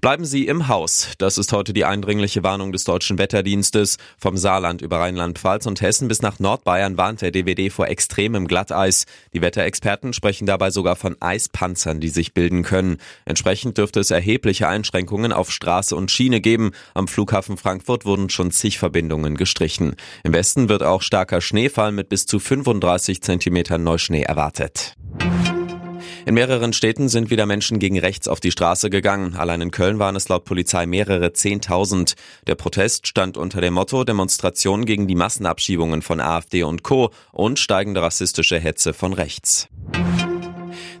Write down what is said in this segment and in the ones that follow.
Bleiben Sie im Haus. Das ist heute die eindringliche Warnung des deutschen Wetterdienstes. Vom Saarland über Rheinland-Pfalz und Hessen bis nach Nordbayern warnt der DWD vor extremem Glatteis. Die Wetterexperten sprechen dabei sogar von Eispanzern, die sich bilden können. Entsprechend dürfte es erhebliche Einschränkungen auf Straße und Schiene geben. Am Flughafen Frankfurt wurden schon zig Verbindungen gestrichen. Im Westen wird auch starker Schneefall mit bis zu 35 Zentimetern Neuschnee erwartet. In mehreren Städten sind wieder Menschen gegen rechts auf die Straße gegangen. Allein in Köln waren es laut Polizei mehrere Zehntausend. Der Protest stand unter dem Motto Demonstration gegen die Massenabschiebungen von AfD und Co. und steigende rassistische Hetze von rechts.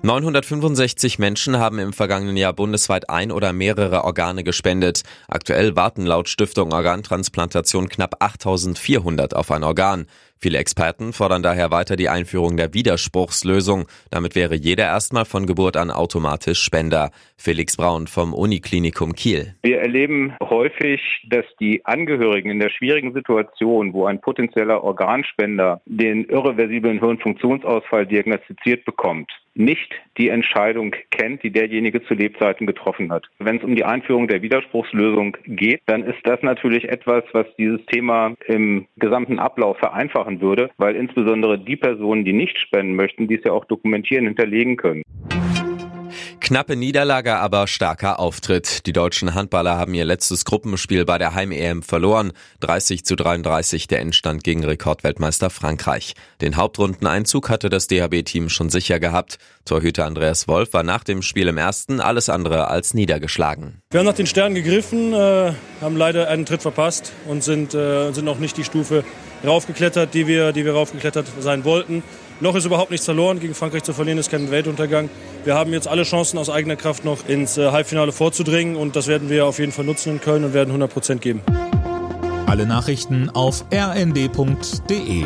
965 Menschen haben im vergangenen Jahr bundesweit ein oder mehrere Organe gespendet. Aktuell warten laut Stiftung Organtransplantation knapp 8400 auf ein Organ. Viele Experten fordern daher weiter die Einführung der Widerspruchslösung. Damit wäre jeder erstmal von Geburt an automatisch Spender. Felix Braun vom Uniklinikum Kiel. Wir erleben häufig, dass die Angehörigen in der schwierigen Situation, wo ein potenzieller Organspender den irreversiblen Hirnfunktionsausfall diagnostiziert bekommt, nicht die Entscheidung kennt, die derjenige zu Lebzeiten getroffen hat. Wenn es um die Einführung der Widerspruchslösung geht, dann ist das natürlich etwas, was dieses Thema im gesamten Ablauf vereinfachen würde, weil insbesondere die Personen, die nicht spenden möchten, dies ja auch dokumentieren, hinterlegen können. Knappe Niederlage, aber starker Auftritt. Die deutschen Handballer haben ihr letztes Gruppenspiel bei der Heim-EM verloren. 30 zu 33 der Endstand gegen Rekordweltmeister Frankreich. Den Hauptrundeneinzug hatte das DHB-Team schon sicher gehabt. Torhüter Andreas Wolf war nach dem Spiel im ersten alles andere als niedergeschlagen. Wir haben nach den Sternen gegriffen, äh, haben leider einen Tritt verpasst und sind, äh, sind noch nicht die Stufe raufgeklettert, die wir, die wir raufgeklettert sein wollten. Noch ist überhaupt nichts verloren. Gegen Frankreich zu verlieren ist kein Weltuntergang. Wir haben jetzt alle Chancen aus eigener Kraft noch ins äh, Halbfinale vorzudringen und das werden wir auf jeden Fall nutzen in Köln und werden 100 Prozent geben. Alle Nachrichten auf rnd.de